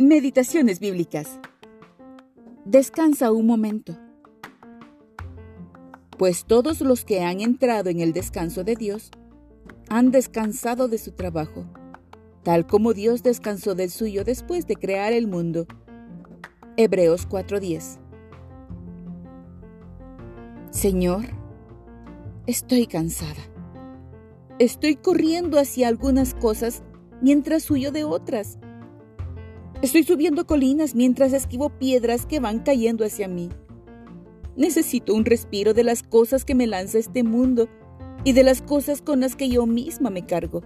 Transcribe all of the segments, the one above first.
Meditaciones bíblicas. Descansa un momento. Pues todos los que han entrado en el descanso de Dios han descansado de su trabajo, tal como Dios descansó del suyo después de crear el mundo. Hebreos 4:10. Señor, estoy cansada. Estoy corriendo hacia algunas cosas mientras huyo de otras Estoy subiendo colinas mientras esquivo piedras que van cayendo hacia mí. Necesito un respiro de las cosas que me lanza este mundo y de las cosas con las que yo misma me cargo.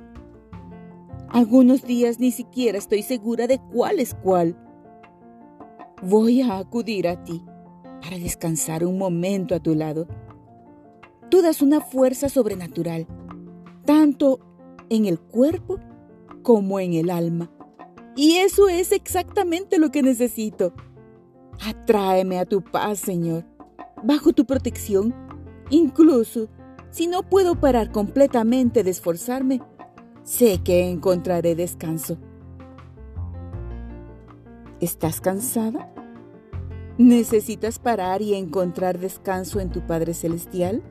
Algunos días ni siquiera estoy segura de cuál es cuál. Voy a acudir a ti para descansar un momento a tu lado. Tú das una fuerza sobrenatural, tanto en el cuerpo como en el alma. Y eso es exactamente lo que necesito. Atráeme a tu paz, Señor, bajo tu protección. Incluso si no puedo parar completamente de esforzarme, sé que encontraré descanso. ¿Estás cansada? ¿Necesitas parar y encontrar descanso en tu Padre Celestial?